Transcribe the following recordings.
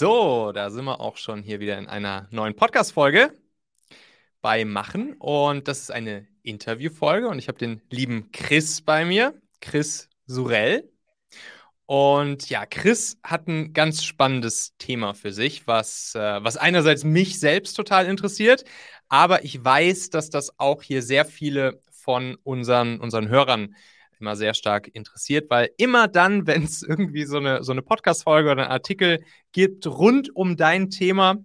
So, da sind wir auch schon hier wieder in einer neuen Podcast-Folge bei Machen. Und das ist eine Interviewfolge und ich habe den lieben Chris bei mir, Chris Surell. Und ja, Chris hat ein ganz spannendes Thema für sich, was, äh, was einerseits mich selbst total interessiert, aber ich weiß, dass das auch hier sehr viele von unseren, unseren Hörern immer sehr stark interessiert, weil immer dann, wenn es irgendwie so eine, so eine Podcast-Folge oder einen Artikel gibt rund um dein Thema,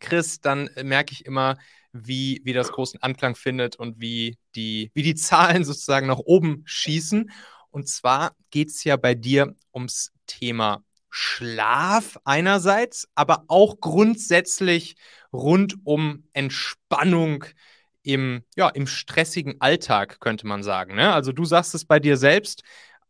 Chris, dann merke ich immer, wie, wie das großen Anklang findet und wie die, wie die Zahlen sozusagen nach oben schießen. Und zwar geht es ja bei dir ums Thema Schlaf einerseits, aber auch grundsätzlich rund um Entspannung im, ja, im stressigen Alltag, könnte man sagen. Ne? Also du sagst es bei dir selbst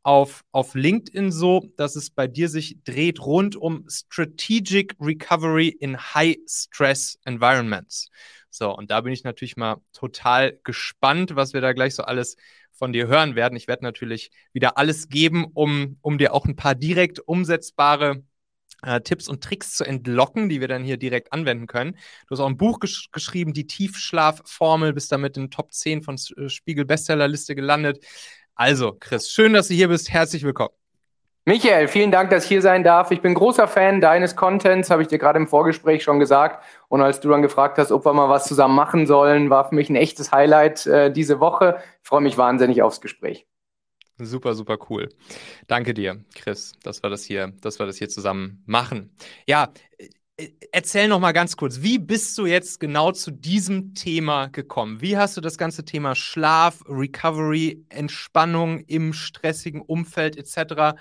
auf, auf LinkedIn so, dass es bei dir sich dreht rund um Strategic Recovery in High Stress Environments. So, und da bin ich natürlich mal total gespannt, was wir da gleich so alles von dir hören werden. Ich werde natürlich wieder alles geben, um, um dir auch ein paar direkt umsetzbare äh, Tipps und Tricks zu entlocken, die wir dann hier direkt anwenden können. Du hast auch ein Buch gesch geschrieben, die Tiefschlafformel, bist damit in Top 10 von äh, Spiegel Bestsellerliste gelandet. Also, Chris, schön, dass du hier bist. Herzlich willkommen. Michael, vielen Dank, dass ich hier sein darf. Ich bin großer Fan deines Contents, habe ich dir gerade im Vorgespräch schon gesagt. Und als du dann gefragt hast, ob wir mal was zusammen machen sollen, war für mich ein echtes Highlight äh, diese Woche. Ich freue mich wahnsinnig aufs Gespräch. Super, super cool. Danke dir, Chris, dass wir das hier, dass wir das hier zusammen machen. Ja, äh, erzähl noch mal ganz kurz, wie bist du jetzt genau zu diesem Thema gekommen? Wie hast du das ganze Thema Schlaf, Recovery, Entspannung im stressigen Umfeld etc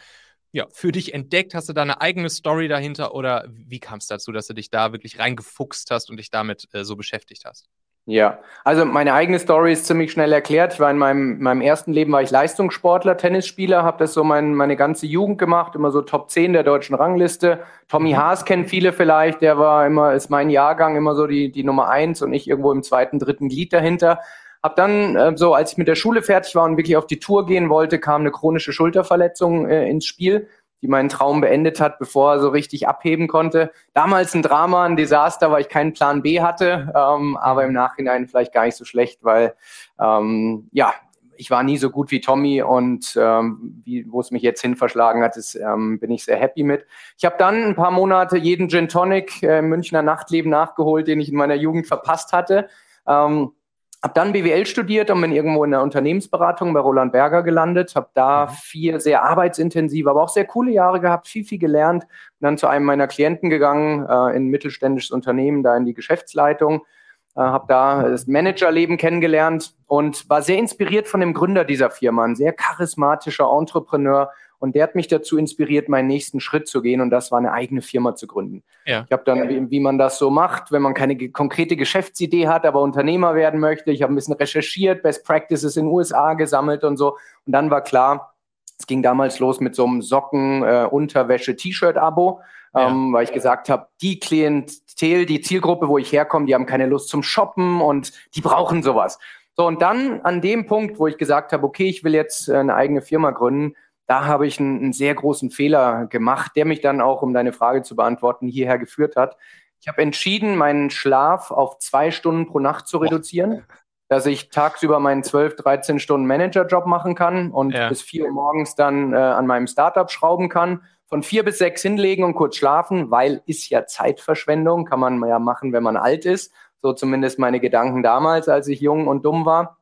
ja, für dich entdeckt? Hast du da eine eigene Story dahinter oder wie kam es dazu, dass du dich da wirklich reingefuchst hast und dich damit äh, so beschäftigt hast? Ja, also meine eigene Story ist ziemlich schnell erklärt. Ich war in meinem, meinem ersten Leben war ich Leistungssportler, Tennisspieler, habe das so mein, meine ganze Jugend gemacht, immer so Top 10 der deutschen Rangliste. Tommy mhm. Haas kennen viele vielleicht, der war immer, ist mein Jahrgang immer so die, die Nummer eins und ich irgendwo im zweiten, dritten Glied dahinter. Hab dann äh, so, als ich mit der Schule fertig war und wirklich auf die Tour gehen wollte, kam eine chronische Schulterverletzung äh, ins Spiel, die meinen Traum beendet hat, bevor er so richtig abheben konnte. Damals ein Drama, ein Desaster, weil ich keinen Plan B hatte, ähm, aber im Nachhinein vielleicht gar nicht so schlecht, weil ähm, ja, ich war nie so gut wie Tommy und ähm, wie, wo es mich jetzt hin verschlagen hat, ist, ähm, bin ich sehr happy mit. Ich habe dann ein paar Monate jeden Gin Tonic äh, im Münchner Nachtleben nachgeholt, den ich in meiner Jugend verpasst hatte. Ähm, habe dann BWL studiert und bin irgendwo in der Unternehmensberatung bei Roland Berger gelandet. Habe da mhm. vier sehr arbeitsintensive, aber auch sehr coole Jahre gehabt, viel, viel gelernt. Bin dann zu einem meiner Klienten gegangen, äh, in ein mittelständisches Unternehmen, da in die Geschäftsleitung. Äh, habe da das Managerleben kennengelernt und war sehr inspiriert von dem Gründer dieser Firma, ein sehr charismatischer Entrepreneur, und der hat mich dazu inspiriert, meinen nächsten Schritt zu gehen und das war eine eigene Firma zu gründen. Ja. Ich habe dann, wie, wie, man das so macht, wenn man keine konkrete Geschäftsidee hat, aber Unternehmer werden möchte. Ich habe ein bisschen recherchiert, Best Practices in den USA gesammelt und so. Und dann war klar, es ging damals los mit so einem Socken, äh, Unterwäsche, T-Shirt-Abo, ja. ähm, weil ich gesagt habe, die Klientel, die Zielgruppe, wo ich herkomme, die haben keine Lust zum Shoppen und die brauchen sowas. So, und dann an dem Punkt, wo ich gesagt habe, okay, ich will jetzt äh, eine eigene Firma gründen, da habe ich einen, einen, sehr großen Fehler gemacht, der mich dann auch, um deine Frage zu beantworten, hierher geführt hat. Ich habe entschieden, meinen Schlaf auf zwei Stunden pro Nacht zu reduzieren, dass ich tagsüber meinen 12, 13 Stunden Managerjob machen kann und ja. bis vier Uhr morgens dann äh, an meinem Startup schrauben kann. Von vier bis sechs hinlegen und kurz schlafen, weil ist ja Zeitverschwendung, kann man ja machen, wenn man alt ist. So zumindest meine Gedanken damals, als ich jung und dumm war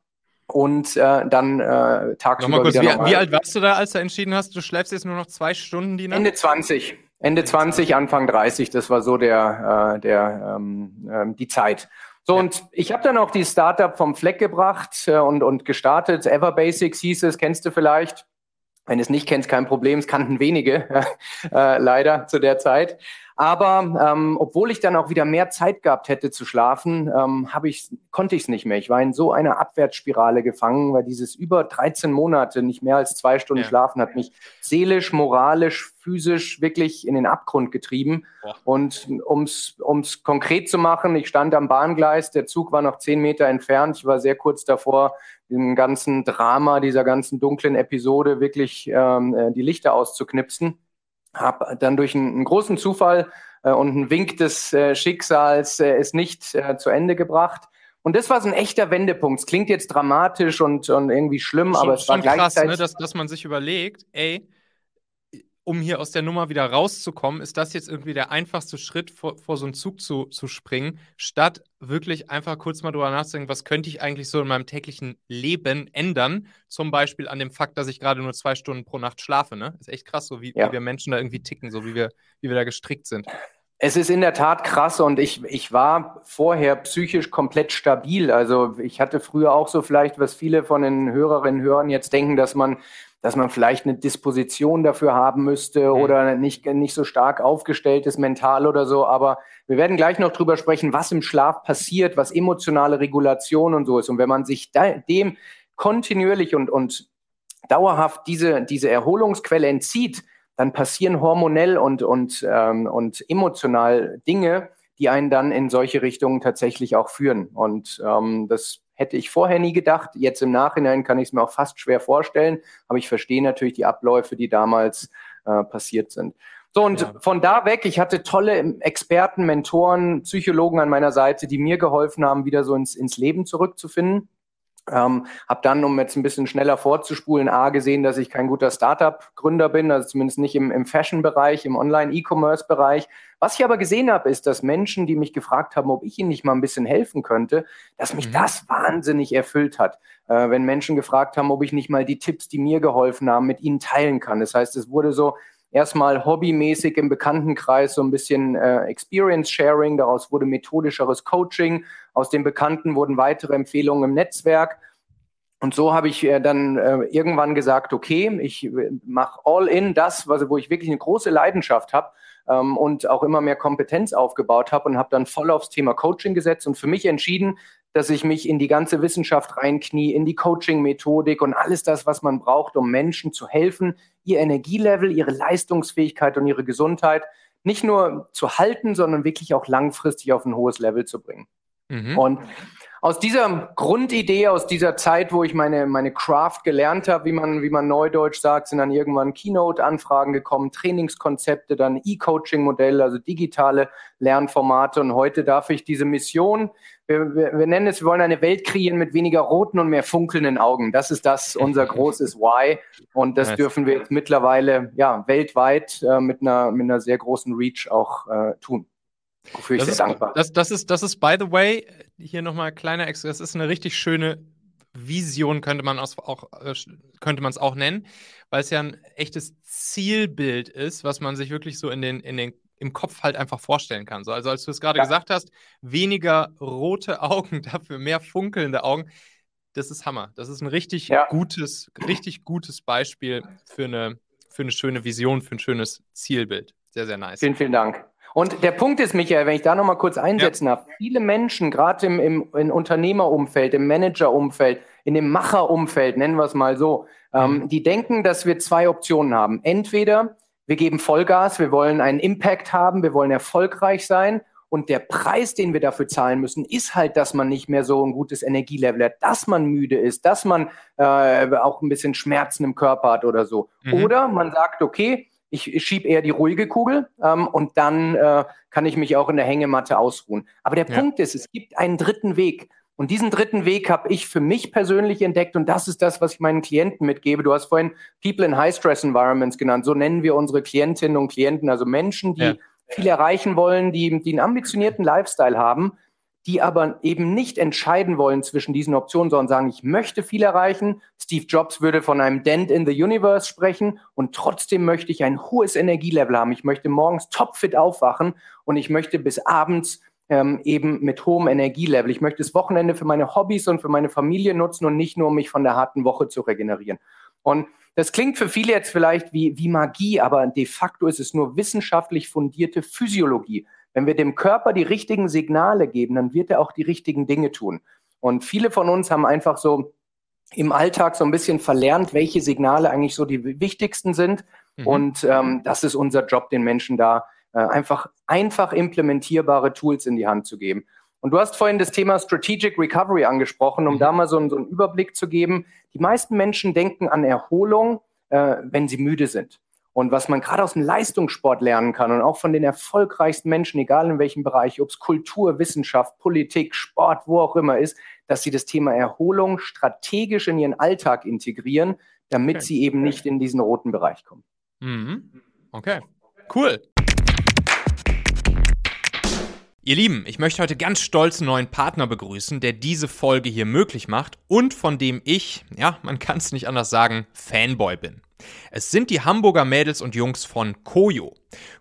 und äh, dann äh, tagsüber kurz, wie, wie, alt warst du da, als du entschieden hast, du schläfst jetzt nur noch zwei Stunden die Nacht? Ende 20. Ende 20, Anfang 30, das war so der, äh, der ähm, ähm, die Zeit. So, ja. und ich habe dann auch die Startup vom Fleck gebracht äh, und, und gestartet. Everbasics hieß es, kennst du vielleicht. Wenn du es nicht kennst, kein Problem, es kannten wenige, äh, leider zu der Zeit. Aber ähm, obwohl ich dann auch wieder mehr Zeit gehabt hätte zu schlafen, ähm, ich, konnte ich es nicht mehr. Ich war in so einer Abwärtsspirale gefangen, weil dieses über 13 Monate nicht mehr als zwei Stunden ja. schlafen hat mich seelisch, moralisch, physisch wirklich in den Abgrund getrieben. Ja. Und ums ums konkret zu machen, ich stand am Bahngleis, der Zug war noch zehn Meter entfernt. Ich war sehr kurz davor, dem ganzen Drama, dieser ganzen dunklen Episode wirklich ähm, äh, die Lichter auszuknipsen. Habe dann durch einen, einen großen Zufall äh, und einen Wink des äh, Schicksals äh, es nicht äh, zu Ende gebracht. Und das war so ein echter Wendepunkt. Es klingt jetzt dramatisch und, und irgendwie schlimm, schon, aber es war gleichzeitig... Krass, ne, dass, dass man sich überlegt, ey, um hier aus der Nummer wieder rauszukommen, ist das jetzt irgendwie der einfachste Schritt, vor, vor so einen Zug zu, zu springen, statt wirklich einfach kurz mal drüber nachzudenken, was könnte ich eigentlich so in meinem täglichen Leben ändern? Zum Beispiel an dem Fakt, dass ich gerade nur zwei Stunden pro Nacht schlafe. Ne? Ist echt krass, so wie, ja. wie wir Menschen da irgendwie ticken, so wie wir, wie wir da gestrickt sind. Es ist in der Tat krass und ich, ich war vorher psychisch komplett stabil. Also ich hatte früher auch so vielleicht, was viele von den Hörerinnen und Hörern jetzt denken, dass man dass man vielleicht eine Disposition dafür haben müsste mhm. oder nicht, nicht so stark aufgestellt ist, mental oder so. Aber wir werden gleich noch drüber sprechen, was im Schlaf passiert, was emotionale Regulation und so ist. Und wenn man sich dem kontinuierlich und, und dauerhaft diese, diese Erholungsquelle entzieht, dann passieren hormonell und, und, ähm, und emotional Dinge, die einen dann in solche Richtungen tatsächlich auch führen. Und ähm, das Hätte ich vorher nie gedacht. Jetzt im Nachhinein kann ich es mir auch fast schwer vorstellen, aber ich verstehe natürlich die Abläufe, die damals äh, passiert sind. So, und ja. von da weg, ich hatte tolle Experten, Mentoren, Psychologen an meiner Seite, die mir geholfen haben, wieder so ins, ins Leben zurückzufinden. Ähm, habe dann, um jetzt ein bisschen schneller vorzuspulen, A gesehen, dass ich kein guter Startup-Gründer bin, also zumindest nicht im, im Fashion-Bereich, im Online-E-Commerce-Bereich. Was ich aber gesehen habe, ist, dass Menschen, die mich gefragt haben, ob ich ihnen nicht mal ein bisschen helfen könnte, dass mich mhm. das wahnsinnig erfüllt hat. Äh, wenn Menschen gefragt haben, ob ich nicht mal die Tipps, die mir geholfen haben, mit ihnen teilen kann. Das heißt, es wurde so erstmal hobbymäßig im Bekanntenkreis so ein bisschen äh, Experience Sharing, daraus wurde methodischeres Coaching, aus dem Bekannten wurden weitere Empfehlungen im Netzwerk. Und so habe ich äh, dann äh, irgendwann gesagt, okay, ich äh, mache all in das, was, wo ich wirklich eine große Leidenschaft habe ähm, und auch immer mehr Kompetenz aufgebaut habe und habe dann voll aufs Thema Coaching gesetzt und für mich entschieden, dass ich mich in die ganze Wissenschaft reinknie, in die Coaching-Methodik und alles das, was man braucht, um Menschen zu helfen, ihr Energielevel, ihre Leistungsfähigkeit und ihre Gesundheit nicht nur zu halten, sondern wirklich auch langfristig auf ein hohes Level zu bringen. Mhm. Und aus dieser Grundidee, aus dieser Zeit, wo ich meine, meine Craft gelernt habe, wie man, wie man neudeutsch sagt, sind dann irgendwann Keynote-Anfragen gekommen, Trainingskonzepte, dann E-Coaching-Modelle, also digitale Lernformate. Und heute darf ich diese Mission, wir, wir, wir nennen es, wir wollen eine Welt kreieren mit weniger roten und mehr funkelnden Augen. Das ist das, unser großes Why. Und das dürfen wir jetzt mittlerweile ja, weltweit äh, mit, einer, mit einer sehr großen Reach auch äh, tun. Wofür ich das sehr ist, dankbar das, das, ist, das ist, by the way, hier nochmal kleiner Extra, das ist eine richtig schöne Vision, könnte man es auch, äh, könnte auch nennen, weil es ja ein echtes Zielbild ist, was man sich wirklich so in den, in den im Kopf halt einfach vorstellen kann. So, also als du es gerade ja. gesagt hast, weniger rote Augen, dafür mehr funkelnde Augen. Das ist Hammer. Das ist ein richtig ja. gutes, richtig gutes Beispiel für eine, für eine schöne Vision, für ein schönes Zielbild. Sehr, sehr nice. Vielen, vielen Dank. Und der Punkt ist, Michael, wenn ich da nochmal kurz einsetzen ja. darf, viele Menschen, gerade im, im, im Unternehmerumfeld, im Managerumfeld, in dem Macherumfeld, nennen wir es mal so, ähm, mhm. die denken, dass wir zwei Optionen haben. Entweder wir geben Vollgas, wir wollen einen Impact haben, wir wollen erfolgreich sein und der Preis, den wir dafür zahlen müssen, ist halt, dass man nicht mehr so ein gutes Energielevel hat, dass man müde ist, dass man äh, auch ein bisschen Schmerzen im Körper hat oder so. Mhm. Oder man sagt, okay, ich schiebe eher die ruhige Kugel ähm, und dann äh, kann ich mich auch in der Hängematte ausruhen. Aber der ja. Punkt ist, es gibt einen dritten Weg. Und diesen dritten Weg habe ich für mich persönlich entdeckt und das ist das, was ich meinen Klienten mitgebe. Du hast vorhin People in High Stress Environments genannt. So nennen wir unsere Klientinnen und Klienten, also Menschen, die ja. viel erreichen wollen, die, die einen ambitionierten Lifestyle haben, die aber eben nicht entscheiden wollen zwischen diesen Optionen, sondern sagen, ich möchte viel erreichen. Steve Jobs würde von einem Dent in the Universe sprechen und trotzdem möchte ich ein hohes Energielevel haben. Ich möchte morgens topfit aufwachen und ich möchte bis abends ähm, eben mit hohem Energielevel. Ich möchte das Wochenende für meine Hobbys und für meine Familie nutzen und nicht nur, um mich von der harten Woche zu regenerieren. Und das klingt für viele jetzt vielleicht wie, wie Magie, aber de facto ist es nur wissenschaftlich fundierte Physiologie. Wenn wir dem Körper die richtigen Signale geben, dann wird er auch die richtigen Dinge tun. Und viele von uns haben einfach so im Alltag so ein bisschen verlernt, welche Signale eigentlich so die wichtigsten sind. Mhm. Und ähm, das ist unser Job, den Menschen da einfach einfach implementierbare Tools in die Hand zu geben. Und du hast vorhin das Thema Strategic Recovery angesprochen, um mhm. da mal so, so, einen Überblick zu geben. Die meisten Menschen denken an Erholung, äh, wenn sie müde sind. Und was man gerade aus dem Leistungssport lernen kann und auch von den erfolgreichsten Menschen, egal in welchem Bereich, ob es Kultur, Wissenschaft, Politik, Sport, wo auch immer ist, dass sie das Thema Erholung strategisch in ihren Alltag integrieren, damit okay. sie eben nicht in diesen roten Bereich kommen. Mhm. Okay, cool. Ihr Lieben, ich möchte heute ganz stolz einen neuen Partner begrüßen, der diese Folge hier möglich macht und von dem ich, ja, man kann es nicht anders sagen, Fanboy bin. Es sind die Hamburger Mädels und Jungs von Koyo.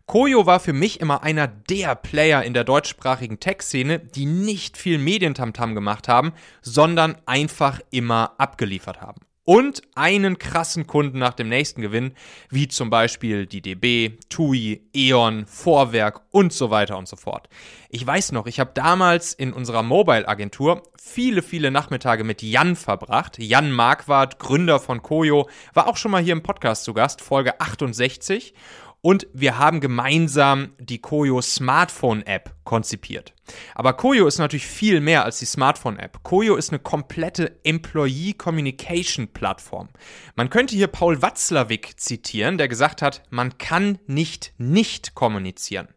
Koyo war für mich immer einer der Player in der deutschsprachigen Tech-Szene, die nicht viel Medientamtam gemacht haben, sondern einfach immer abgeliefert haben und einen krassen Kunden nach dem nächsten gewinnen, wie zum Beispiel die DB, TUI, E.ON, Vorwerk und so weiter und so fort. Ich weiß noch, ich habe damals in unserer Mobile-Agentur viele, viele Nachmittage mit Jan verbracht. Jan Marquardt, Gründer von Koyo, war auch schon mal hier im Podcast zu Gast, Folge 68. Und wir haben gemeinsam die Koyo Smartphone App konzipiert. Aber Koyo ist natürlich viel mehr als die Smartphone App. Koyo ist eine komplette Employee Communication Plattform. Man könnte hier Paul Watzlawick zitieren, der gesagt hat, man kann nicht nicht kommunizieren.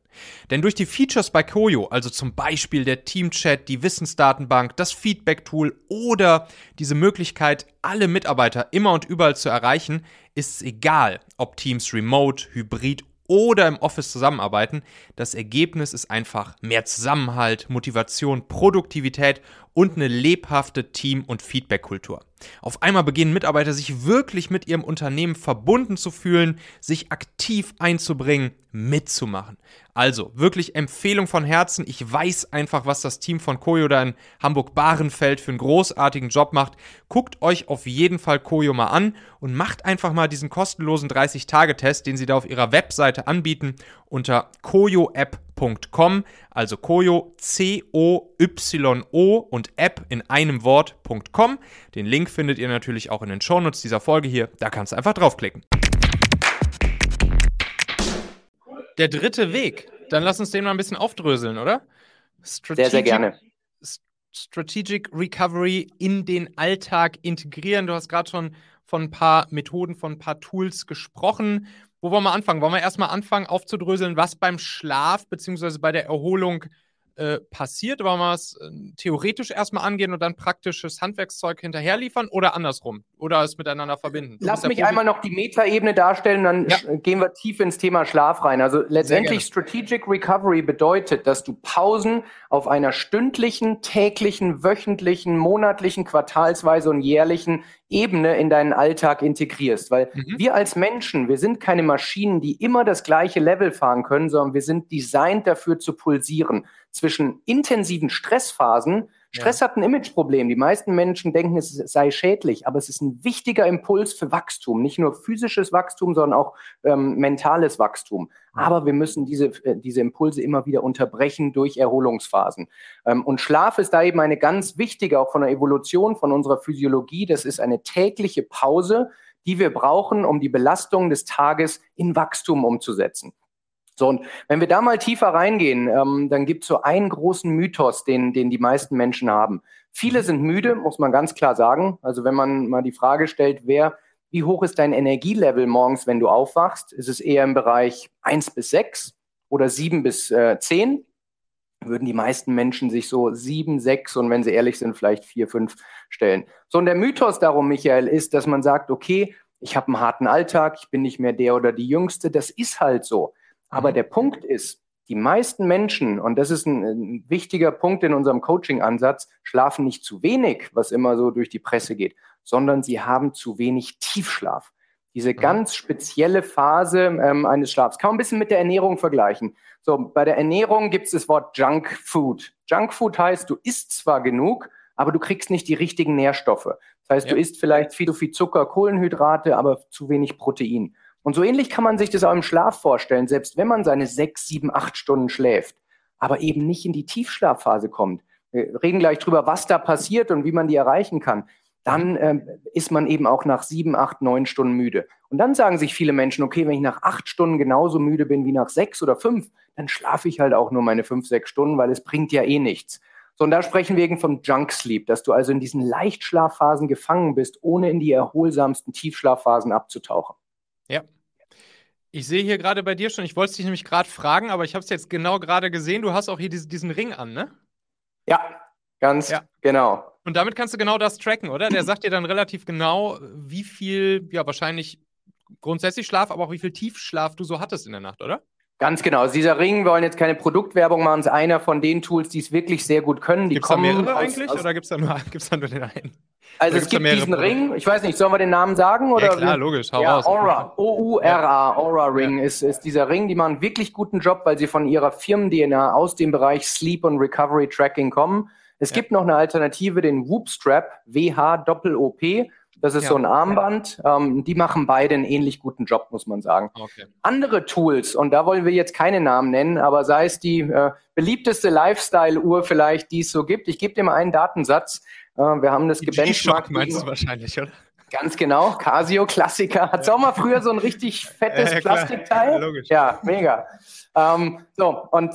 Denn durch die Features bei Koyo, also zum Beispiel der Teamchat, die Wissensdatenbank, das Feedback-Tool oder diese Möglichkeit, alle Mitarbeiter immer und überall zu erreichen, ist es egal, ob Teams remote, hybrid oder im Office zusammenarbeiten. Das Ergebnis ist einfach mehr Zusammenhalt, Motivation, Produktivität und eine lebhafte Team- und Feedback-Kultur. Auf einmal beginnen Mitarbeiter sich wirklich mit ihrem Unternehmen verbunden zu fühlen, sich aktiv einzubringen, mitzumachen. Also wirklich Empfehlung von Herzen. Ich weiß einfach, was das Team von Koyo da in Hamburg-Bahrenfeld für einen großartigen Job macht. Guckt euch auf jeden Fall Koyo mal an und macht einfach mal diesen kostenlosen 30-Tage-Test, den sie da auf ihrer Webseite anbieten, unter koyoapp.com. Also Koyo, C-O-Y-O und App in einem Wort.com. Den Link findet ihr natürlich auch in den Shownotes dieser Folge hier. Da kannst du einfach draufklicken. Der dritte Weg. Dann lass uns den mal ein bisschen aufdröseln, oder? Strategic, sehr, sehr gerne. Strategic Recovery in den Alltag integrieren. Du hast gerade schon von ein paar Methoden, von ein paar Tools gesprochen. Wo wollen wir anfangen? Wollen wir erstmal anfangen aufzudröseln, was beim Schlaf bzw. bei der Erholung äh, passiert? Wollen wir es äh, theoretisch erstmal angehen und dann praktisches Handwerkszeug hinterher liefern oder andersrum? Oder es miteinander verbinden? Du Lass mich einmal noch die Metaebene darstellen, dann ja. gehen wir tief ins Thema Schlaf rein. Also letztendlich Strategic Recovery bedeutet, dass du Pausen auf einer stündlichen, täglichen, wöchentlichen, monatlichen, quartalsweise und jährlichen Ebene in deinen Alltag integrierst. Weil mhm. wir als Menschen, wir sind keine Maschinen, die immer das gleiche Level fahren können, sondern wir sind designt dafür zu pulsieren zwischen intensiven Stressphasen. Stress ja. hat ein Imageproblem. Die meisten Menschen denken, es sei schädlich, aber es ist ein wichtiger Impuls für Wachstum. Nicht nur physisches Wachstum, sondern auch ähm, mentales Wachstum. Aber wir müssen diese, äh, diese Impulse immer wieder unterbrechen durch Erholungsphasen. Ähm, und Schlaf ist da eben eine ganz wichtige, auch von der Evolution, von unserer Physiologie. Das ist eine tägliche Pause, die wir brauchen, um die Belastung des Tages in Wachstum umzusetzen. So, und wenn wir da mal tiefer reingehen, ähm, dann gibt es so einen großen Mythos, den, den die meisten Menschen haben. Viele sind müde, muss man ganz klar sagen. Also wenn man mal die Frage stellt, wer, wie hoch ist dein Energielevel morgens, wenn du aufwachst? Ist es eher im Bereich 1 bis 6 oder 7 bis äh, 10? Würden die meisten Menschen sich so 7, 6 und wenn sie ehrlich sind, vielleicht 4, 5 stellen. So, und der Mythos darum, Michael, ist, dass man sagt, okay, ich habe einen harten Alltag, ich bin nicht mehr der oder die Jüngste. Das ist halt so. Aber der Punkt ist, die meisten Menschen, und das ist ein, ein wichtiger Punkt in unserem Coaching-Ansatz, schlafen nicht zu wenig, was immer so durch die Presse geht, sondern sie haben zu wenig Tiefschlaf. Diese mhm. ganz spezielle Phase ähm, eines Schlafs. Kann man ein bisschen mit der Ernährung vergleichen. So, bei der Ernährung gibt es das Wort Junk Food. Junk Food heißt, du isst zwar genug, aber du kriegst nicht die richtigen Nährstoffe. Das heißt, ja. du isst vielleicht viel zu viel Zucker, Kohlenhydrate, aber zu wenig Protein. Und so ähnlich kann man sich das auch im Schlaf vorstellen, selbst wenn man seine sechs, sieben, acht Stunden schläft, aber eben nicht in die Tiefschlafphase kommt. Wir reden gleich drüber, was da passiert und wie man die erreichen kann. Dann ähm, ist man eben auch nach sieben, acht, neun Stunden müde. Und dann sagen sich viele Menschen, okay, wenn ich nach acht Stunden genauso müde bin wie nach sechs oder fünf, dann schlafe ich halt auch nur meine fünf, sechs Stunden, weil es bringt ja eh nichts. So, und da sprechen wir eben vom Junk Sleep, dass du also in diesen Leichtschlafphasen gefangen bist, ohne in die erholsamsten Tiefschlafphasen abzutauchen. Ja, Ich sehe hier gerade bei dir schon, ich wollte dich nämlich gerade fragen, aber ich habe es jetzt genau gerade gesehen. Du hast auch hier diesen, diesen Ring an, ne? Ja, ganz ja. genau. Und damit kannst du genau das tracken, oder? Der sagt dir dann relativ genau, wie viel, ja, wahrscheinlich grundsätzlich Schlaf, aber auch wie viel Tiefschlaf du so hattest in der Nacht, oder? Ganz genau. Also dieser Ring, wir wollen jetzt keine Produktwerbung machen, ist einer von den Tools, die es wirklich sehr gut können. Gibt es da mehrere aus, eigentlich aus oder gibt es da, nur, da nur den einen? Also es gibt diesen? Ring, ich weiß nicht, sollen wir den Namen sagen? Oder? Ja klar, logisch, hau ja, raus. Aura, O-U-R-A, Aura Ring ja. ist, ist dieser Ring, die machen einen wirklich guten Job, weil sie von ihrer Firmen-DNA aus dem Bereich Sleep und Recovery Tracking kommen. Es ja. gibt noch eine Alternative, den Whoop Strap, W-H-O-P. Das ist ja. so ein Armband. Ähm, die machen beide einen ähnlich guten Job, muss man sagen. Okay. Andere Tools, und da wollen wir jetzt keine Namen nennen, aber sei es die äh, beliebteste Lifestyle-Uhr vielleicht, die es so gibt. Ich gebe dir mal einen Datensatz. Äh, wir haben das gebenchmarkt. meinst du wahrscheinlich, oder? Ganz genau, Casio-Klassiker. Hat es auch mal früher so ein richtig fettes ja, Plastikteil? Ja, logisch. Ja, mega. Ähm, so, und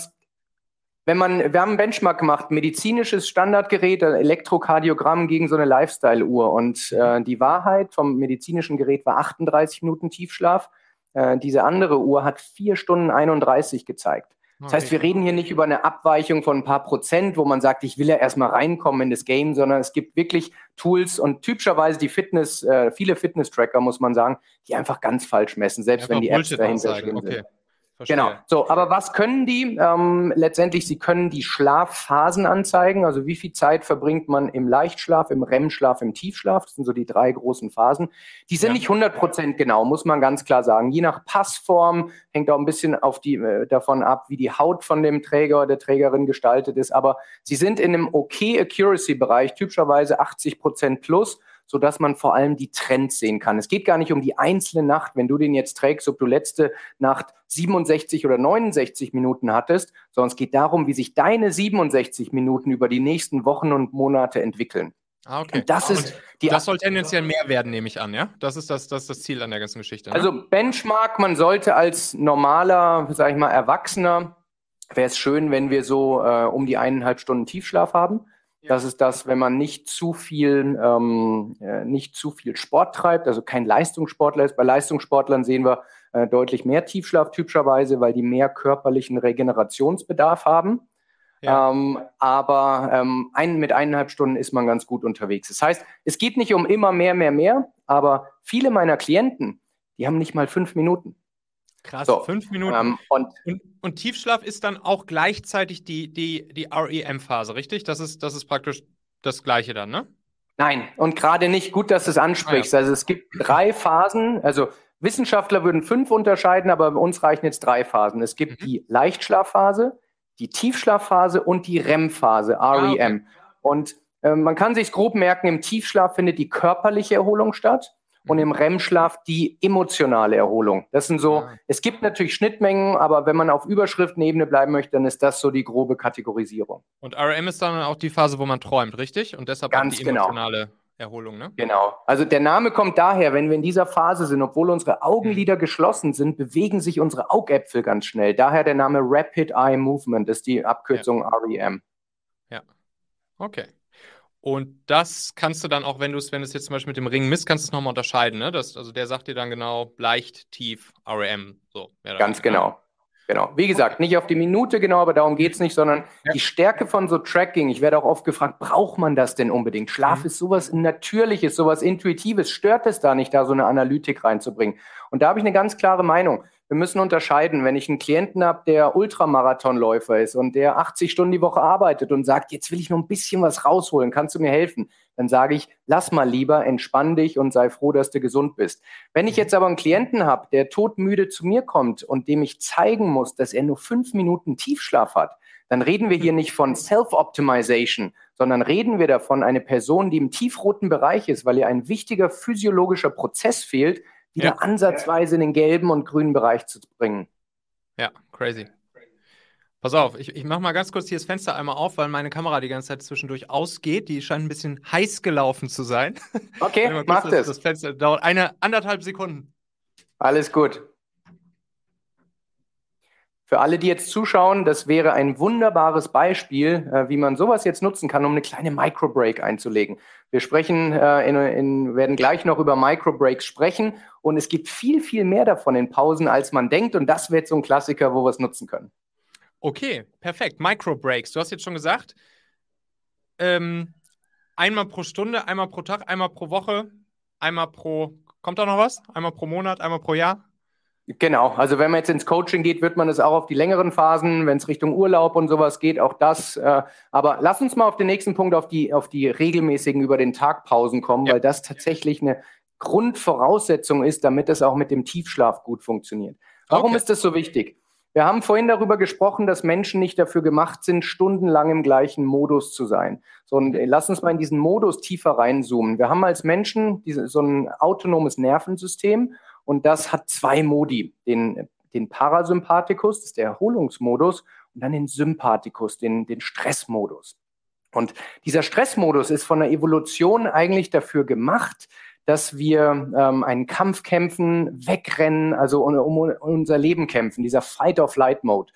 wenn man, wir haben einen Benchmark gemacht, medizinisches Standardgerät, Elektrokardiogramm gegen so eine Lifestyle-Uhr. Und äh, die Wahrheit vom medizinischen Gerät war 38 Minuten Tiefschlaf. Äh, diese andere Uhr hat 4 Stunden 31 gezeigt. Das heißt, wir reden hier nicht über eine Abweichung von ein paar Prozent, wo man sagt, ich will ja erstmal reinkommen in das Game, sondern es gibt wirklich Tools und typischerweise die Fitness, äh, viele Fitness-Tracker, muss man sagen, die einfach ganz falsch messen, selbst ja, wenn die Apps dahinter stehen okay. sind. Verstehe. Genau. So, aber was können die? Ähm, letztendlich, sie können die Schlafphasen anzeigen. Also wie viel Zeit verbringt man im Leichtschlaf, im REM-Schlaf, im Tiefschlaf? Das sind so die drei großen Phasen. Die sind ja. nicht 100 Prozent genau, muss man ganz klar sagen. Je nach Passform hängt auch ein bisschen auf die, äh, davon ab, wie die Haut von dem Träger oder der Trägerin gestaltet ist. Aber sie sind in einem okay Accuracy-Bereich, typischerweise 80 Prozent plus so dass man vor allem die Trends sehen kann. Es geht gar nicht um die einzelne Nacht, wenn du den jetzt trägst, ob du letzte Nacht 67 oder 69 Minuten hattest, sondern es geht darum, wie sich deine 67 Minuten über die nächsten Wochen und Monate entwickeln. Ah, okay. Und das ist die das soll tendenziell mehr werden, nehme ich an, ja? Das ist das, das, ist das Ziel an der ganzen Geschichte. Ne? Also Benchmark, man sollte als normaler, sag ich mal, Erwachsener, wäre es schön, wenn wir so äh, um die eineinhalb Stunden Tiefschlaf haben. Das ist das, wenn man nicht zu viel, ähm, äh, nicht zu viel Sport treibt, also kein Leistungssportler ist. Bei Leistungssportlern sehen wir äh, deutlich mehr Tiefschlaf typischerweise, weil die mehr körperlichen Regenerationsbedarf haben. Ja. Ähm, aber ähm, ein, mit eineinhalb Stunden ist man ganz gut unterwegs. Das heißt, es geht nicht um immer mehr, mehr, mehr, aber viele meiner Klienten, die haben nicht mal fünf Minuten. Krass, so, fünf Minuten. Ähm, und, und, und, Tiefschlaf ist dann auch gleichzeitig die, die, die REM-Phase, richtig? Das ist, das ist praktisch das Gleiche dann, ne? Nein, und gerade nicht gut, dass du es ansprichst. Ah, ja. Also es gibt drei Phasen, also Wissenschaftler würden fünf unterscheiden, aber bei uns reichen jetzt drei Phasen. Es gibt mhm. die Leichtschlafphase, die Tiefschlafphase und die REM-Phase, REM. Ah, okay. Und äh, man kann sich grob merken, im Tiefschlaf findet die körperliche Erholung statt und im REM-Schlaf die emotionale Erholung. Das sind so, ja. es gibt natürlich Schnittmengen, aber wenn man auf Überschriftenebene bleiben möchte, dann ist das so die grobe Kategorisierung. Und REM ist dann auch die Phase, wo man träumt, richtig? Und deshalb Ganz die genau. emotionale genau. Erholung, ne? Genau. Also der Name kommt daher, wenn wir in dieser Phase sind, obwohl unsere Augenlider mhm. geschlossen sind, bewegen sich unsere Augäpfel ganz schnell. Daher der Name Rapid Eye Movement, ist die Abkürzung ja. REM. Ja. Okay. Und das kannst du dann auch, wenn du es, wenn es jetzt zum Beispiel mit dem Ring misst, kannst du es nochmal unterscheiden, ne? Das, also der sagt dir dann genau leicht, tief, REM. So, Ganz genau. Genau. Wie gesagt, nicht auf die Minute genau, aber darum geht es nicht, sondern ja. die Stärke von so Tracking. Ich werde auch oft gefragt, braucht man das denn unbedingt? Schlaf mhm. ist sowas Natürliches, sowas Intuitives. Stört es da nicht, da so eine Analytik reinzubringen? Und da habe ich eine ganz klare Meinung wir müssen unterscheiden, wenn ich einen Klienten habe, der Ultramarathonläufer ist und der 80 Stunden die Woche arbeitet und sagt, jetzt will ich noch ein bisschen was rausholen, kannst du mir helfen? Dann sage ich, lass mal lieber, entspann dich und sei froh, dass du gesund bist. Wenn ich jetzt aber einen Klienten habe, der todmüde zu mir kommt und dem ich zeigen muss, dass er nur fünf Minuten Tiefschlaf hat, dann reden wir hier nicht von Self-Optimization, sondern reden wir davon, eine Person, die im tiefroten Bereich ist, weil ihr ein wichtiger physiologischer Prozess fehlt, wieder ja. ansatzweise in den gelben und grünen Bereich zu bringen. Ja, crazy. Pass auf, ich, ich mache mal ganz kurz hier das Fenster einmal auf, weil meine Kamera die ganze Zeit zwischendurch ausgeht. Die scheint ein bisschen heiß gelaufen zu sein. Okay, mach das. Das Fenster dauert eine anderthalb Sekunden. Alles gut. Für alle, die jetzt zuschauen, das wäre ein wunderbares Beispiel, äh, wie man sowas jetzt nutzen kann, um eine kleine Microbreak einzulegen. Wir sprechen, äh, in, in, werden gleich noch über Microbreaks sprechen Und es gibt viel, viel mehr davon in Pausen, als man denkt. Und das wird so ein Klassiker, wo wir es nutzen können. Okay, perfekt. Microbreaks. Du hast jetzt schon gesagt, ähm, einmal pro Stunde, einmal pro Tag, einmal pro Woche, einmal pro. Kommt da noch was? Einmal pro Monat, einmal pro Jahr? Genau, also wenn man jetzt ins Coaching geht, wird man es auch auf die längeren Phasen, wenn es Richtung Urlaub und sowas geht, auch das. Äh, aber lass uns mal auf den nächsten Punkt, auf die, auf die regelmäßigen über den Tag Pausen kommen, ja. weil das tatsächlich eine Grundvoraussetzung ist, damit es auch mit dem Tiefschlaf gut funktioniert. Warum okay. ist das so wichtig? Wir haben vorhin darüber gesprochen, dass Menschen nicht dafür gemacht sind, stundenlang im gleichen Modus zu sein. So, und äh, lass uns mal in diesen Modus tiefer reinzoomen. Wir haben als Menschen diese, so ein autonomes Nervensystem und das hat zwei Modi. Den, den Parasympathikus, das ist der Erholungsmodus, und dann den Sympathikus, den, den Stressmodus. Und dieser Stressmodus ist von der Evolution eigentlich dafür gemacht, dass wir ähm, einen Kampf kämpfen, wegrennen, also um, um unser Leben kämpfen, dieser Fight-or-Flight-Mode.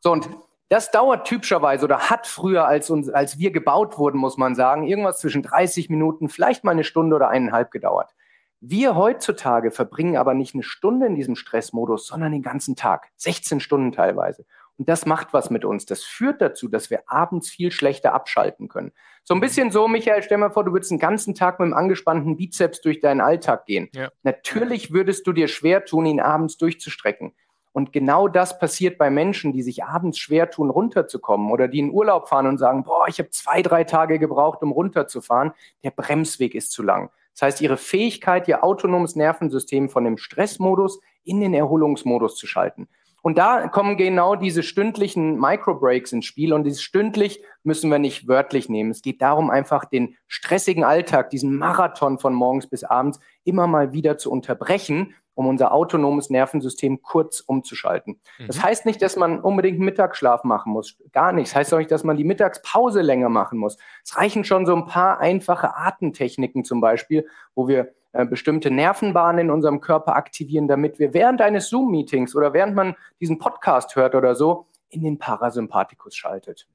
So, und das dauert typischerweise oder hat früher, als, uns, als wir gebaut wurden, muss man sagen, irgendwas zwischen 30 Minuten, vielleicht mal eine Stunde oder eineinhalb gedauert. Wir heutzutage verbringen aber nicht eine Stunde in diesem Stressmodus, sondern den ganzen Tag, 16 Stunden teilweise. Und das macht was mit uns. Das führt dazu, dass wir abends viel schlechter abschalten können. So ein bisschen so, Michael, stell mal vor, du würdest den ganzen Tag mit einem angespannten Bizeps durch deinen Alltag gehen. Ja. Natürlich würdest du dir schwer tun, ihn abends durchzustrecken. Und genau das passiert bei Menschen, die sich abends schwer tun, runterzukommen oder die in Urlaub fahren und sagen, boah, ich habe zwei, drei Tage gebraucht, um runterzufahren. Der Bremsweg ist zu lang. Das heißt, ihre Fähigkeit, ihr autonomes Nervensystem von dem Stressmodus in den Erholungsmodus zu schalten. Und da kommen genau diese stündlichen Microbreaks ins Spiel. Und dieses stündlich müssen wir nicht wörtlich nehmen. Es geht darum, einfach den stressigen Alltag, diesen Marathon von morgens bis abends immer mal wieder zu unterbrechen, um unser autonomes Nervensystem kurz umzuschalten. Mhm. Das heißt nicht, dass man unbedingt Mittagsschlaf machen muss. Gar nichts. Das heißt auch nicht, dass man die Mittagspause länger machen muss. Es reichen schon so ein paar einfache Atemtechniken zum Beispiel, wo wir äh, bestimmte Nervenbahnen in unserem Körper aktivieren, damit wir während eines Zoom-Meetings oder während man diesen Podcast hört oder so, in den Parasympathikus schaltet.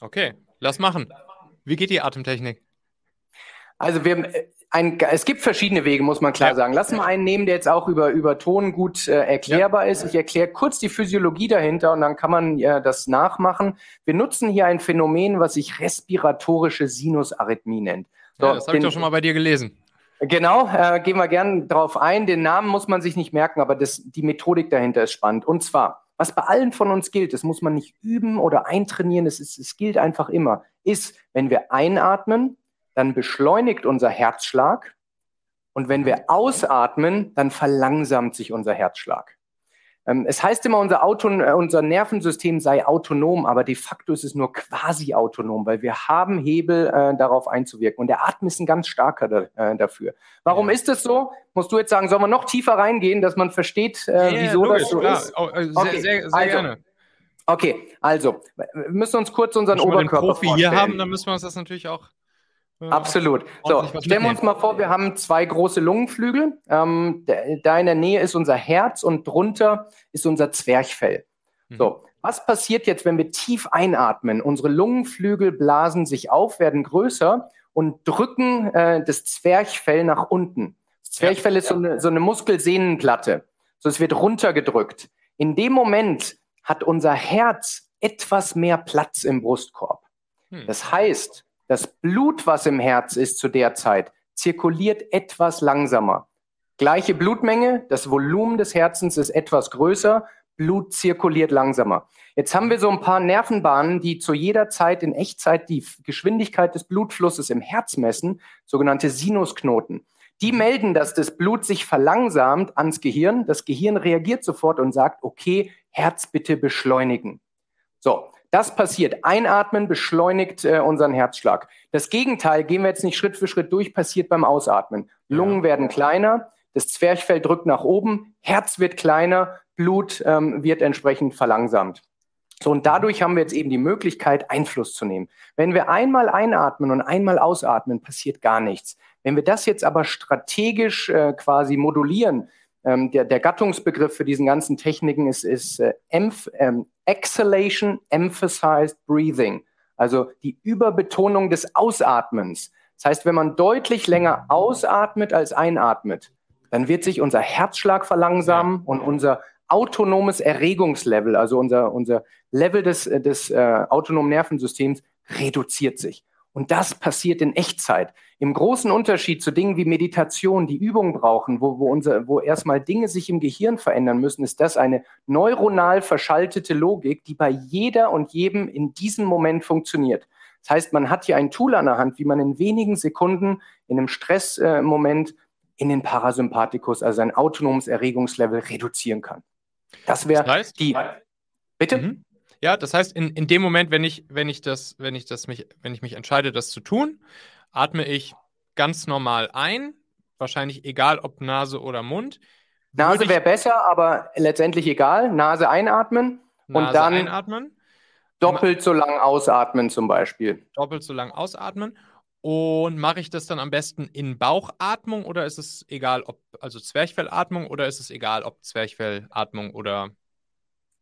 Okay, lass machen. Wie geht die Atemtechnik? Also wir, äh, ein, es gibt verschiedene Wege, muss man klar ja. sagen. Lass mal einen nehmen, der jetzt auch über, über Ton gut äh, erklärbar ja. ist. Ich erkläre kurz die Physiologie dahinter und dann kann man äh, das nachmachen. Wir nutzen hier ein Phänomen, was sich respiratorische Sinusarrhythmie nennt. So, ja, das habe ich doch schon mal bei dir gelesen. Genau, äh, gehen wir gerne drauf ein. Den Namen muss man sich nicht merken, aber das, die Methodik dahinter ist spannend. Und zwar, was bei allen von uns gilt, das muss man nicht üben oder eintrainieren, es, ist, es gilt einfach immer, ist, wenn wir einatmen, dann beschleunigt unser Herzschlag. Und wenn wir ausatmen, dann verlangsamt sich unser Herzschlag. Ähm, es heißt immer, unser, Auto, äh, unser Nervensystem sei autonom, aber de facto ist es nur quasi autonom, weil wir haben Hebel, äh, darauf einzuwirken. Und der Atem ist ein ganz starker da, äh, dafür. Warum ja. ist es so? Musst du jetzt sagen, sollen wir noch tiefer reingehen, dass man versteht, äh, ja, wieso logisch, das so klar. ist? Oh, äh, sehr, okay. sehr, sehr also, gerne. Okay, also, wir müssen uns kurz unseren Wenn Oberkörper wir den Profi vorstellen. hier haben, dann müssen wir uns das natürlich auch Absolut. So, stellen wir uns mal vor, wir haben zwei große Lungenflügel. Ähm, da in der Nähe ist unser Herz und drunter ist unser Zwerchfell. Mhm. So, was passiert jetzt, wenn wir tief einatmen? Unsere Lungenflügel blasen sich auf, werden größer und drücken äh, das Zwerchfell nach unten. Das Zwerchfell ja, ist so eine, so eine Muskelsehnenplatte. So, es wird runtergedrückt. In dem Moment hat unser Herz etwas mehr Platz im Brustkorb. Hm. Das heißt, das Blut, was im Herz ist zu der Zeit, zirkuliert etwas langsamer. Gleiche Blutmenge, das Volumen des Herzens ist etwas größer, Blut zirkuliert langsamer. Jetzt haben wir so ein paar Nervenbahnen, die zu jeder Zeit in Echtzeit die Geschwindigkeit des Blutflusses im Herz messen, sogenannte Sinusknoten. Die melden, dass das Blut sich verlangsamt ans Gehirn. Das Gehirn reagiert sofort und sagt, okay, Herz bitte beschleunigen. So, das passiert. Einatmen beschleunigt äh, unseren Herzschlag. Das Gegenteil, gehen wir jetzt nicht Schritt für Schritt durch, passiert beim Ausatmen. Lungen ja. werden kleiner, das Zwerchfell drückt nach oben, Herz wird kleiner, Blut ähm, wird entsprechend verlangsamt. So, und dadurch haben wir jetzt eben die Möglichkeit, Einfluss zu nehmen. Wenn wir einmal einatmen und einmal ausatmen, passiert gar nichts. Wenn wir das jetzt aber strategisch äh, quasi modulieren, ähm, der, der, Gattungsbegriff für diesen ganzen Techniken ist, ist äh, Emph ähm, Exhalation Emphasized Breathing, also die Überbetonung des Ausatmens. Das heißt, wenn man deutlich länger ausatmet als einatmet, dann wird sich unser Herzschlag verlangsamen und unser autonomes Erregungslevel, also unser, unser Level des, des äh, autonomen Nervensystems, reduziert sich. Und das passiert in Echtzeit. Im großen Unterschied zu Dingen wie Meditation, die Übungen brauchen, wo, wo, unser, wo erstmal Dinge sich im Gehirn verändern müssen, ist das eine neuronal verschaltete Logik, die bei jeder und jedem in diesem Moment funktioniert. Das heißt, man hat hier ein Tool an der Hand, wie man in wenigen Sekunden in einem Stressmoment äh, in den Parasympathikus, also ein autonomes Erregungslevel, reduzieren kann. Das wäre das heißt, die. Bitte? Mhm. Ja, das heißt, in, in dem Moment, wenn ich, wenn ich das, wenn ich das mich, wenn ich mich entscheide, das zu tun, atme ich ganz normal ein, wahrscheinlich egal ob Nase oder Mund. Nase wäre besser, aber letztendlich egal. Nase einatmen Nase und dann einatmen. doppelt so lang ausatmen zum Beispiel. Doppelt so lang ausatmen. Und mache ich das dann am besten in Bauchatmung oder ist es egal, ob, also Zwerchfellatmung oder ist es egal, ob Zwerchfellatmung oder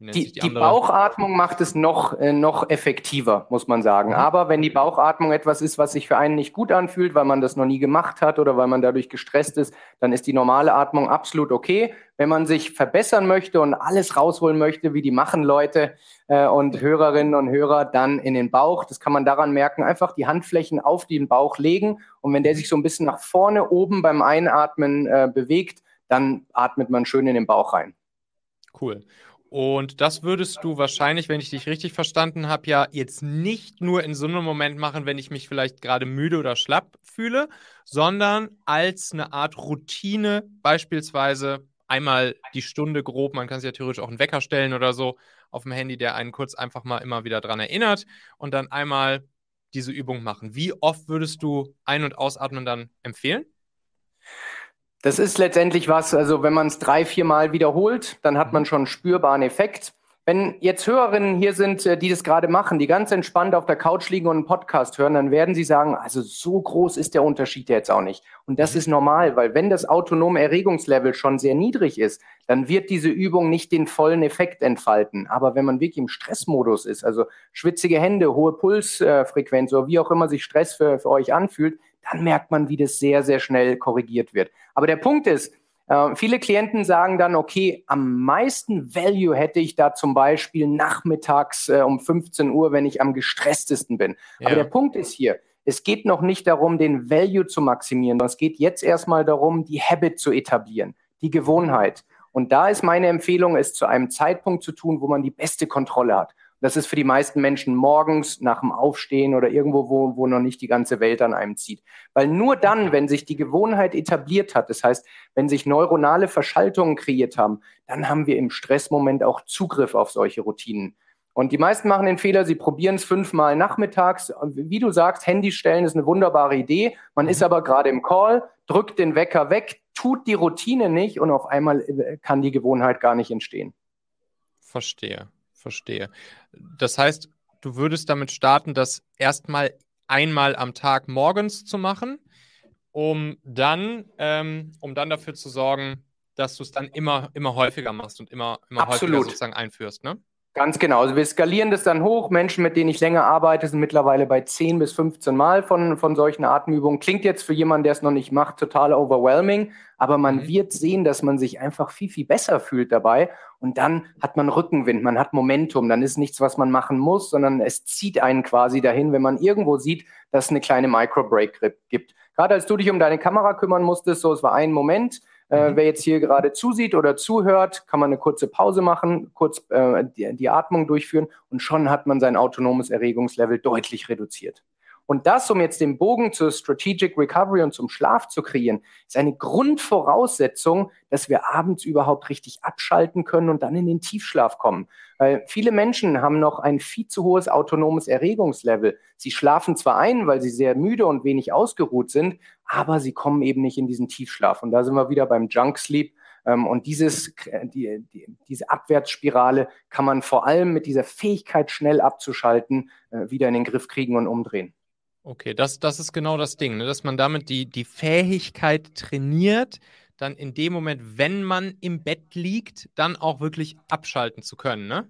die, die, die Bauchatmung macht es noch, äh, noch effektiver, muss man sagen. Mhm. Aber wenn die Bauchatmung etwas ist, was sich für einen nicht gut anfühlt, weil man das noch nie gemacht hat oder weil man dadurch gestresst ist, dann ist die normale Atmung absolut okay. Wenn man sich verbessern möchte und alles rausholen möchte, wie die machen Leute äh, und Hörerinnen und Hörer, dann in den Bauch. Das kann man daran merken, einfach die Handflächen auf den Bauch legen und wenn der sich so ein bisschen nach vorne oben beim Einatmen äh, bewegt, dann atmet man schön in den Bauch rein. Cool. Und das würdest du wahrscheinlich, wenn ich dich richtig verstanden habe, ja jetzt nicht nur in so einem Moment machen, wenn ich mich vielleicht gerade müde oder schlapp fühle, sondern als eine Art Routine, beispielsweise einmal die Stunde grob, man kann sich ja theoretisch auch einen Wecker stellen oder so auf dem Handy, der einen kurz einfach mal immer wieder dran erinnert und dann einmal diese Übung machen. Wie oft würdest du Ein- und Ausatmen dann empfehlen? Das ist letztendlich was, also wenn man es drei, vier Mal wiederholt, dann hat man schon einen spürbaren Effekt. Wenn jetzt Hörerinnen hier sind, äh, die das gerade machen, die ganz entspannt auf der Couch liegen und einen Podcast hören, dann werden sie sagen, also so groß ist der Unterschied jetzt auch nicht. Und das ist normal, weil wenn das autonome Erregungslevel schon sehr niedrig ist, dann wird diese Übung nicht den vollen Effekt entfalten. Aber wenn man wirklich im Stressmodus ist, also schwitzige Hände, hohe Pulsfrequenz oder wie auch immer sich Stress für, für euch anfühlt, dann merkt man, wie das sehr, sehr schnell korrigiert wird. Aber der Punkt ist, äh, viele Klienten sagen dann, okay, am meisten Value hätte ich da zum Beispiel nachmittags äh, um 15 Uhr, wenn ich am gestresstesten bin. Ja. Aber der Punkt ist hier, es geht noch nicht darum, den Value zu maximieren, sondern es geht jetzt erstmal darum, die Habit zu etablieren, die Gewohnheit. Und da ist meine Empfehlung, es zu einem Zeitpunkt zu tun, wo man die beste Kontrolle hat. Das ist für die meisten Menschen morgens nach dem Aufstehen oder irgendwo, wo, wo noch nicht die ganze Welt an einem zieht. Weil nur dann, wenn sich die Gewohnheit etabliert hat, das heißt, wenn sich neuronale Verschaltungen kreiert haben, dann haben wir im Stressmoment auch Zugriff auf solche Routinen. Und die meisten machen den Fehler, sie probieren es fünfmal nachmittags. Wie du sagst, Handy stellen ist eine wunderbare Idee. Man ist aber gerade im Call, drückt den Wecker weg, tut die Routine nicht und auf einmal äh, kann die Gewohnheit gar nicht entstehen. Verstehe. Verstehe. Das heißt, du würdest damit starten, das erstmal einmal am Tag morgens zu machen, um dann, ähm, um dann dafür zu sorgen, dass du es dann immer, immer häufiger machst und immer, immer häufiger sozusagen einführst, ne? Ganz genau. Also wir skalieren das dann hoch. Menschen, mit denen ich länger arbeite, sind mittlerweile bei 10 bis 15 Mal von, von solchen Atemübungen. Klingt jetzt für jemanden, der es noch nicht macht, total overwhelming. Aber man mhm. wird sehen, dass man sich einfach viel, viel besser fühlt dabei. Und dann hat man Rückenwind, man hat Momentum. Dann ist nichts, was man machen muss, sondern es zieht einen quasi dahin, wenn man irgendwo sieht, dass es eine kleine Microbreak gibt. Gerade als du dich um deine Kamera kümmern musstest, so es war ein Moment, äh, mhm. wer jetzt hier gerade zusieht oder zuhört, kann man eine kurze Pause machen, kurz äh, die, die Atmung durchführen und schon hat man sein autonomes Erregungslevel deutlich reduziert. Und das, um jetzt den Bogen zur Strategic Recovery und zum Schlaf zu kreieren, ist eine Grundvoraussetzung, dass wir abends überhaupt richtig abschalten können und dann in den Tiefschlaf kommen. Weil viele Menschen haben noch ein viel zu hohes autonomes Erregungslevel. Sie schlafen zwar ein, weil sie sehr müde und wenig ausgeruht sind, aber sie kommen eben nicht in diesen Tiefschlaf. Und da sind wir wieder beim Junk Sleep. Ähm, und dieses, die, die, diese Abwärtsspirale kann man vor allem mit dieser Fähigkeit, schnell abzuschalten, äh, wieder in den Griff kriegen und umdrehen. Okay, das, das ist genau das Ding, ne? dass man damit die, die Fähigkeit trainiert, dann in dem Moment, wenn man im Bett liegt, dann auch wirklich abschalten zu können, ne?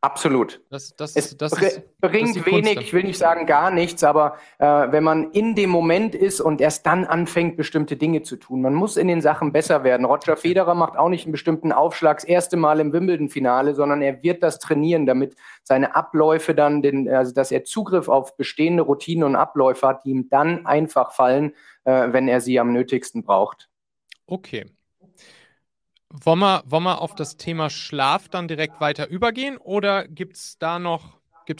Absolut. Das, das, es das ist, bringt das wenig, ich will nicht sagen gar nichts, aber äh, wenn man in dem Moment ist und erst dann anfängt, bestimmte Dinge zu tun. Man muss in den Sachen besser werden. Roger Federer macht auch nicht einen bestimmten Aufschlag das erste Mal im Wimbledon-Finale, sondern er wird das trainieren, damit seine Abläufe dann, den, also dass er Zugriff auf bestehende Routinen und Abläufe hat, die ihm dann einfach fallen, äh, wenn er sie am nötigsten braucht. Okay. Wollen wir, wollen wir auf das Thema Schlaf dann direkt weiter übergehen oder gibt es da, noch,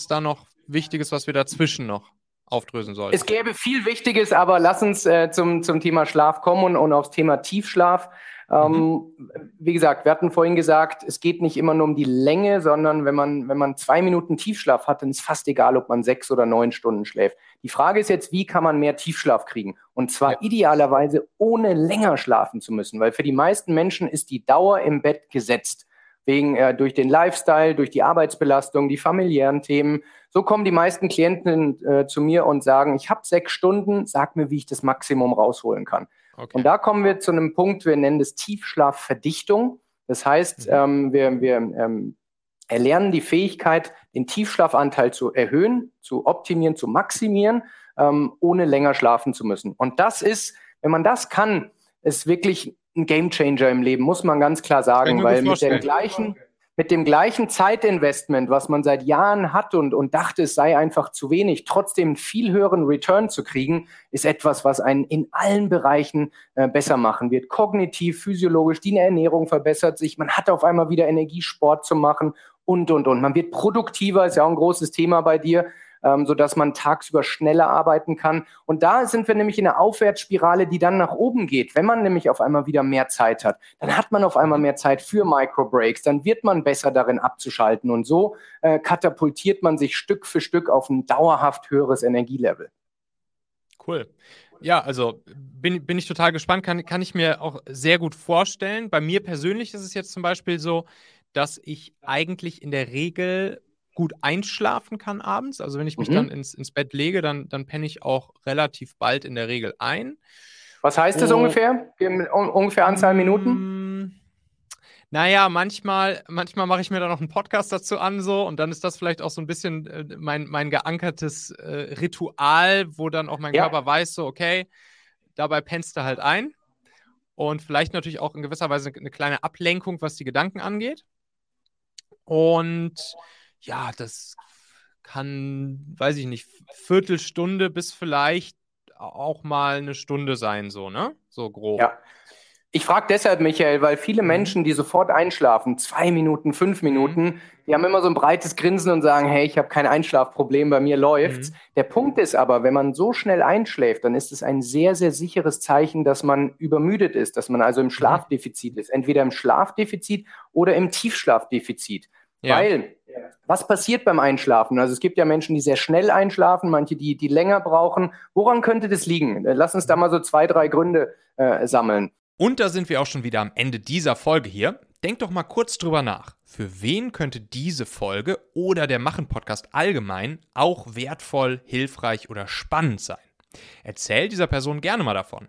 da noch Wichtiges, was wir dazwischen noch aufdrösen sollten? Es gäbe viel Wichtiges, aber lass uns äh, zum, zum Thema Schlaf kommen und, und aufs Thema Tiefschlaf. Ähm, mhm. Wie gesagt, wir hatten vorhin gesagt, es geht nicht immer nur um die Länge, sondern wenn man, wenn man zwei Minuten Tiefschlaf hat, dann ist fast egal, ob man sechs oder neun Stunden schläft. Die Frage ist jetzt, wie kann man mehr Tiefschlaf kriegen? Und zwar ja. idealerweise ohne länger schlafen zu müssen, weil für die meisten Menschen ist die Dauer im Bett gesetzt. Wegen äh, durch den Lifestyle, durch die Arbeitsbelastung, die familiären Themen. So kommen die meisten Klienten äh, zu mir und sagen, ich habe sechs Stunden, sag mir, wie ich das Maximum rausholen kann. Okay. Und da kommen wir zu einem Punkt, wir nennen das Tiefschlafverdichtung. Das heißt, mhm. ähm, wir, wir ähm, erlernen die Fähigkeit, den Tiefschlafanteil zu erhöhen, zu optimieren, zu maximieren, ähm, ohne länger schlafen zu müssen. Und das ist, wenn man das kann, ist wirklich ein Gamechanger im Leben, muss man ganz klar sagen, weil mit dem gleichen, mit dem gleichen Zeitinvestment, was man seit Jahren hat und, und dachte, es sei einfach zu wenig, trotzdem einen viel höheren Return zu kriegen, ist etwas, was einen in allen Bereichen äh, besser machen wird. Kognitiv, physiologisch, die Ernährung verbessert sich, man hat auf einmal wieder Energie, Sport zu machen und, und, und. Man wird produktiver, ist ja auch ein großes Thema bei dir ähm, sodass man tagsüber schneller arbeiten kann. Und da sind wir nämlich in einer Aufwärtsspirale, die dann nach oben geht. Wenn man nämlich auf einmal wieder mehr Zeit hat, dann hat man auf einmal mehr Zeit für Microbreaks, dann wird man besser darin abzuschalten. Und so äh, katapultiert man sich Stück für Stück auf ein dauerhaft höheres Energielevel. Cool. Ja, also bin, bin ich total gespannt, kann, kann ich mir auch sehr gut vorstellen. Bei mir persönlich ist es jetzt zum Beispiel so, dass ich eigentlich in der Regel gut einschlafen kann abends. Also wenn ich mich mhm. dann ins, ins Bett lege, dann, dann penne ich auch relativ bald in der Regel ein. Was heißt das oh, ungefähr? ungefähr Anzahl Minuten? Mm, naja, manchmal, manchmal mache ich mir da noch einen Podcast dazu an, so, und dann ist das vielleicht auch so ein bisschen äh, mein, mein geankertes äh, Ritual, wo dann auch mein ja. Körper weiß, so, okay, dabei pennst du halt ein. Und vielleicht natürlich auch in gewisser Weise eine kleine Ablenkung, was die Gedanken angeht. Und ja, das kann, weiß ich nicht, Viertelstunde bis vielleicht auch mal eine Stunde sein, so, ne? So grob. Ja. Ich frage deshalb, Michael, weil viele mhm. Menschen, die sofort einschlafen, zwei Minuten, fünf mhm. Minuten, die haben immer so ein breites Grinsen und sagen, hey, ich habe kein Einschlafproblem, bei mir läuft's. Mhm. Der Punkt ist aber, wenn man so schnell einschläft, dann ist es ein sehr, sehr sicheres Zeichen, dass man übermüdet ist, dass man also im mhm. Schlafdefizit ist. Entweder im Schlafdefizit oder im Tiefschlafdefizit. Ja. Weil, was passiert beim Einschlafen? Also es gibt ja Menschen, die sehr schnell einschlafen, manche, die, die länger brauchen. Woran könnte das liegen? Äh, lass uns da mal so zwei, drei Gründe äh, sammeln. Und da sind wir auch schon wieder am Ende dieser Folge hier. Denk doch mal kurz drüber nach. Für wen könnte diese Folge oder der Machen-Podcast allgemein auch wertvoll, hilfreich oder spannend sein? Erzähl dieser Person gerne mal davon.